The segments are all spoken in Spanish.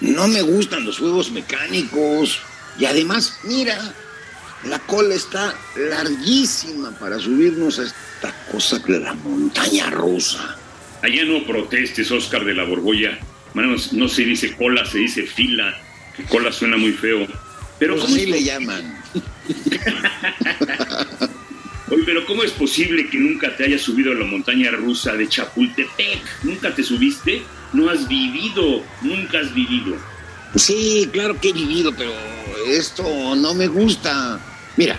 No me gustan los juegos mecánicos. Y además, mira, la cola está larguísima para subirnos a esta cosa de la montaña rusa. Allá no protestes, Oscar de la Borbolla. No, no se dice cola, se dice fila. Que cola suena muy feo. Pero pues así le llaman. Oye, pero ¿cómo es posible que nunca te hayas subido a la montaña rusa de Chapultepec? ¿Nunca te subiste? No has vivido, nunca has vivido. Sí, claro que he vivido, pero esto no me gusta. Mira,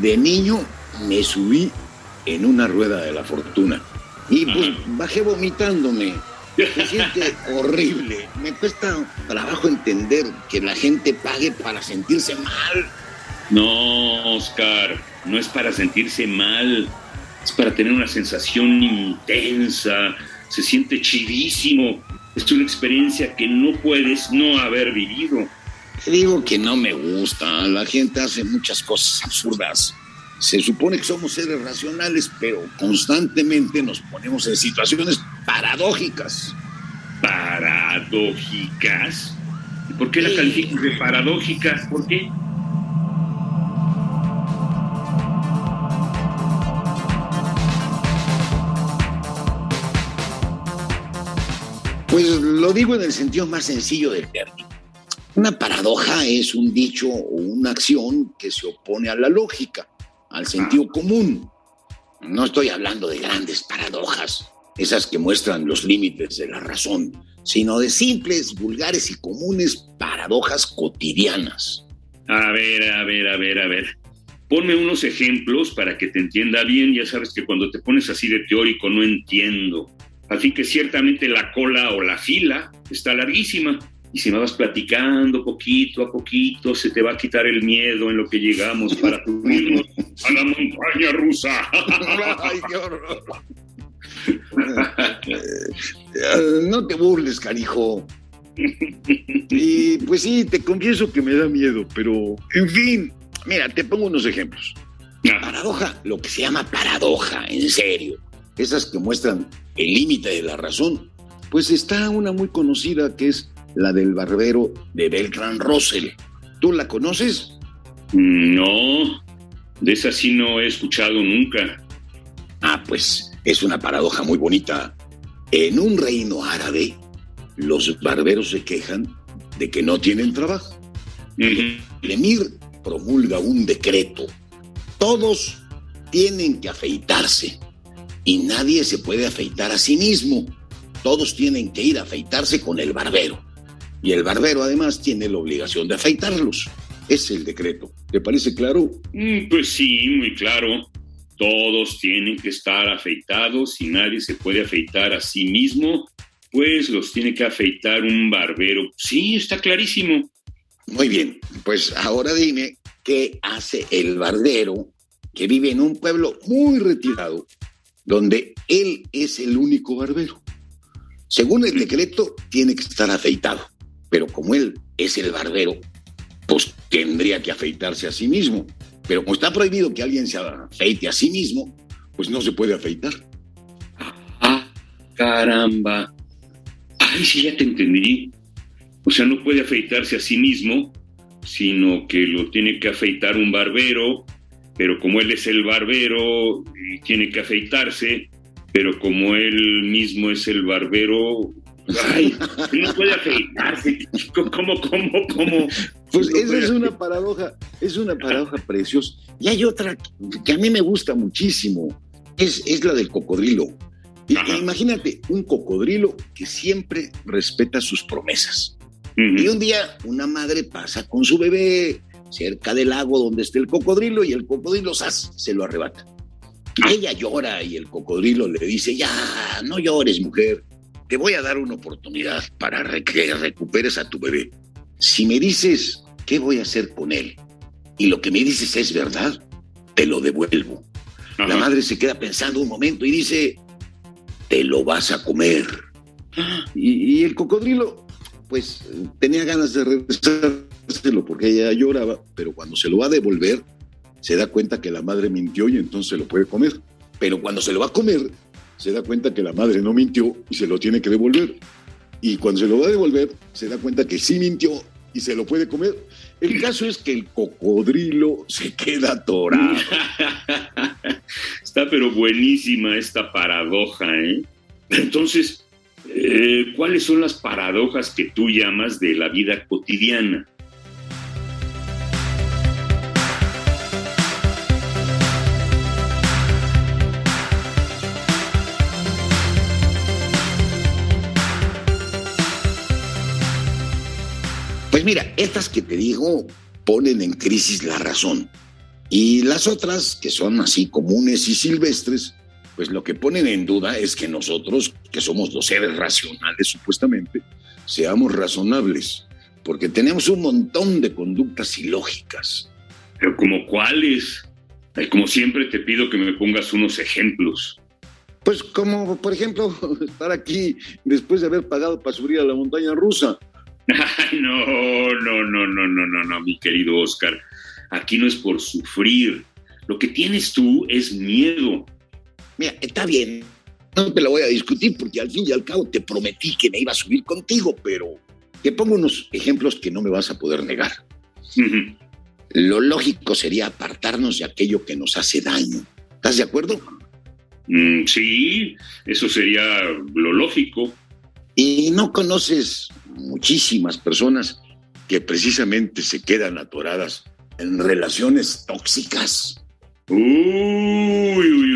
de niño me subí en una rueda de la fortuna y pues bajé vomitándome. Se siente horrible. Me cuesta trabajo entender que la gente pague para sentirse mal. No, Oscar, no es para sentirse mal. Es para tener una sensación intensa. Se siente chidísimo es una experiencia que no puedes no haber vivido. Te digo que no me gusta. La gente hace muchas cosas absurdas. Se supone que somos seres racionales, pero constantemente nos ponemos en situaciones paradójicas. ¿Paradójicas? ¿Por qué la calificas de paradójica? ¿Por qué? Pues lo digo en el sentido más sencillo del término. Una paradoja es un dicho o una acción que se opone a la lógica, al sentido común. No estoy hablando de grandes paradojas, esas que muestran los límites de la razón, sino de simples, vulgares y comunes paradojas cotidianas. A ver, a ver, a ver, a ver. Ponme unos ejemplos para que te entienda bien. Ya sabes que cuando te pones así de teórico no entiendo. Así que ciertamente la cola o la fila está larguísima. Y si me vas platicando poquito a poquito, se te va a quitar el miedo en lo que llegamos para subirnos a la montaña rusa. Ay, no te burles, carijo. Y pues sí, te confieso que me da miedo, pero en fin, mira, te pongo unos ejemplos. Paradoja, lo que se llama paradoja, en serio esas que muestran el límite de la razón, pues está una muy conocida que es la del barbero de Beltrán Russell. ¿Tú la conoces? No, de esa sí no he escuchado nunca. Ah, pues es una paradoja muy bonita. En un reino árabe, los barberos se quejan de que no tienen trabajo. El emir promulga un decreto. Todos tienen que afeitarse y nadie se puede afeitar a sí mismo. Todos tienen que ir a afeitarse con el barbero. Y el barbero además tiene la obligación de afeitarlos. Es el decreto. ¿Te parece claro? Mm, pues sí, muy claro. Todos tienen que estar afeitados y nadie se puede afeitar a sí mismo, pues los tiene que afeitar un barbero. Sí, está clarísimo. Muy bien, pues ahora dime qué hace el barbero que vive en un pueblo muy retirado donde él es el único barbero. Según el decreto, tiene que estar afeitado, pero como él es el barbero, pues tendría que afeitarse a sí mismo. Pero como está prohibido que alguien se afeite a sí mismo, pues no se puede afeitar. Ah, caramba. Ay, sí, ya te entendí. O sea, no puede afeitarse a sí mismo, sino que lo tiene que afeitar un barbero pero como él es el barbero y tiene que afeitarse, pero como él mismo es el barbero, ay, no puede afeitarse. ¿Cómo, cómo, cómo? Pues esa es una paradoja, es una paradoja preciosa. Y hay otra que a mí me gusta muchísimo, es, es la del cocodrilo. Imagínate un cocodrilo que siempre respeta sus promesas. Y un día una madre pasa con su bebé cerca del lago donde está el cocodrilo y el cocodrilo ¡zas! se lo arrebata. Ella llora y el cocodrilo le dice, ya, no llores, mujer, te voy a dar una oportunidad para que recuperes a tu bebé. Si me dices qué voy a hacer con él y lo que me dices es verdad, te lo devuelvo. La madre se queda pensando un momento y dice, te lo vas a comer. Y, y el cocodrilo, pues tenía ganas de regresárselo porque ella lloraba, pero cuando se lo va a devolver, se da cuenta que la madre mintió y entonces lo puede comer. Pero cuando se lo va a comer, se da cuenta que la madre no mintió y se lo tiene que devolver. Y cuando se lo va a devolver, se da cuenta que sí mintió y se lo puede comer. El caso es que el cocodrilo se queda atorado. Está pero buenísima esta paradoja, ¿eh? Entonces, eh, ¿cuáles son las paradojas que tú llamas de la vida cotidiana? Pues mira, estas que te digo ponen en crisis la razón. Y las otras, que son así comunes y silvestres, pues lo que ponen en duda es que nosotros, que somos los seres racionales supuestamente, seamos razonables, porque tenemos un montón de conductas ilógicas. Pero como cuáles? Como siempre te pido que me pongas unos ejemplos. Pues como, por ejemplo, estar aquí después de haber pagado para subir a la montaña rusa. no, no, no, no, no, no, no, mi querido Oscar. Aquí no es por sufrir. Lo que tienes tú es miedo. Mira, está bien. No te lo voy a discutir porque al fin y al cabo te prometí que me iba a subir contigo, pero te pongo unos ejemplos que no me vas a poder negar. Lo lógico sería apartarnos de aquello que nos hace daño. ¿Estás de acuerdo? Mm, sí, eso sería lo lógico. Y no conoces muchísimas personas que precisamente se quedan atoradas en relaciones tóxicas. Uy, uy,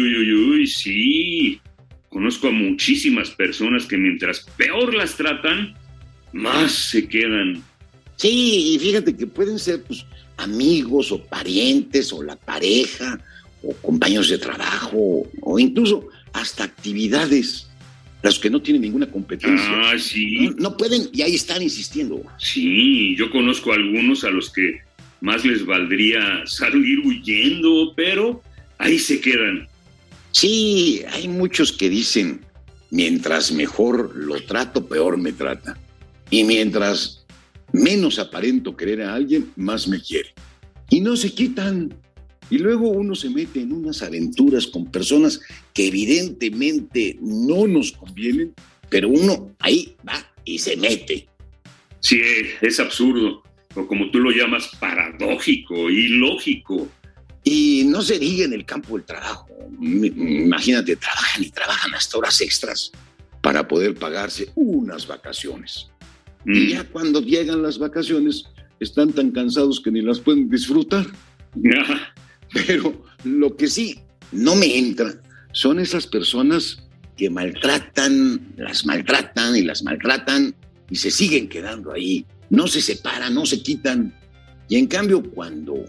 uy, sí. Conozco a muchísimas personas que mientras peor las tratan, más se quedan. Sí, y fíjate que pueden ser pues, amigos o parientes o la pareja o compañeros de trabajo o incluso hasta actividades los que no tienen ninguna competencia. Ah, sí. No, pueden y ahí están insistiendo. Sí, yo conozco a algunos a los que más les valdría salir huyendo, pero ahí se quedan. Sí, hay muchos que dicen, mientras mejor lo trato, peor me trata. Y mientras menos aparento querer a alguien, más me quiere. Y no se quitan. Y luego uno se mete en unas aventuras con personas que evidentemente no nos convienen, pero uno ahí va y se mete. Sí, es absurdo, o como tú lo llamas, paradójico, ilógico. No se diga en el campo del trabajo. Imagínate, trabajan y trabajan hasta horas extras para poder pagarse unas vacaciones. Y mm. ya cuando llegan las vacaciones, están tan cansados que ni las pueden disfrutar. Pero lo que sí no me entra son esas personas que maltratan, las maltratan y las maltratan y se siguen quedando ahí. No se separan, no se quitan. Y en cambio, cuando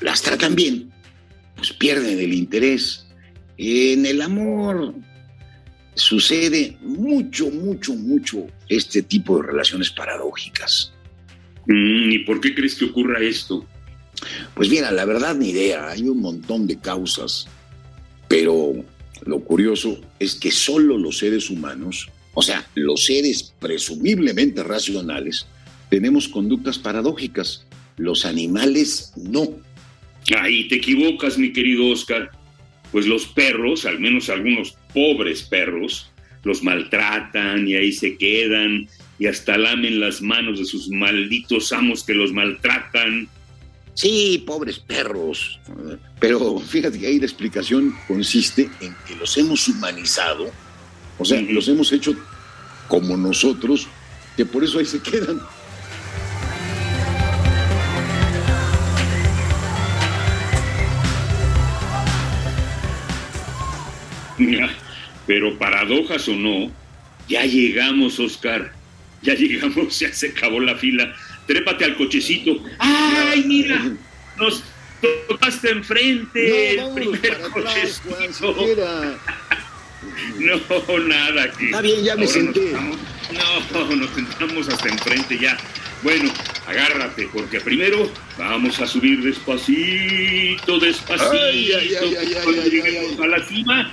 las tratan bien, pues pierden el interés. En el amor sucede mucho, mucho, mucho este tipo de relaciones paradójicas. Mm, ¿Y por qué crees que ocurra esto? Pues mira, la verdad ni idea, hay un montón de causas, pero lo curioso es que solo los seres humanos, o sea, los seres presumiblemente racionales, tenemos conductas paradójicas, los animales no. Ahí te equivocas, mi querido Oscar, pues los perros, al menos algunos pobres perros, los maltratan y ahí se quedan y hasta lamen las manos de sus malditos amos que los maltratan Sí, pobres perros. Pero fíjate que ahí la explicación consiste en que los hemos humanizado, o sea, los hemos hecho como nosotros, que por eso ahí se quedan. Pero paradojas o no, ya llegamos, Oscar. Ya llegamos, ya se acabó la fila trépate al cochecito. ¡Ay, mira! Nos, tocaste enfrente. No, el primer atrás, Juan, No, nada. aquí. Está bien, ya me senté. no, nos sentamos hasta enfrente ya. Bueno, agárrate, porque primero vamos a subir despacito, despacito. Ay, ay, ay, ay, Cuando ay, lleguemos ay, a la cima,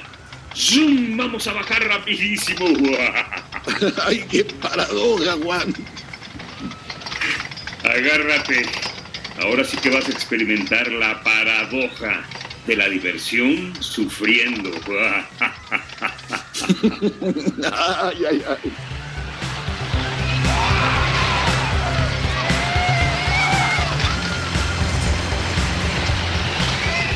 ¡zoom! Vamos a bajar rapidísimo. Ay, qué paradoja, Juan. Agárrate. Ahora sí que vas a experimentar la paradoja de la diversión sufriendo. Ay, ay, ay.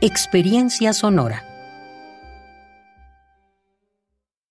Experiencia Sonora.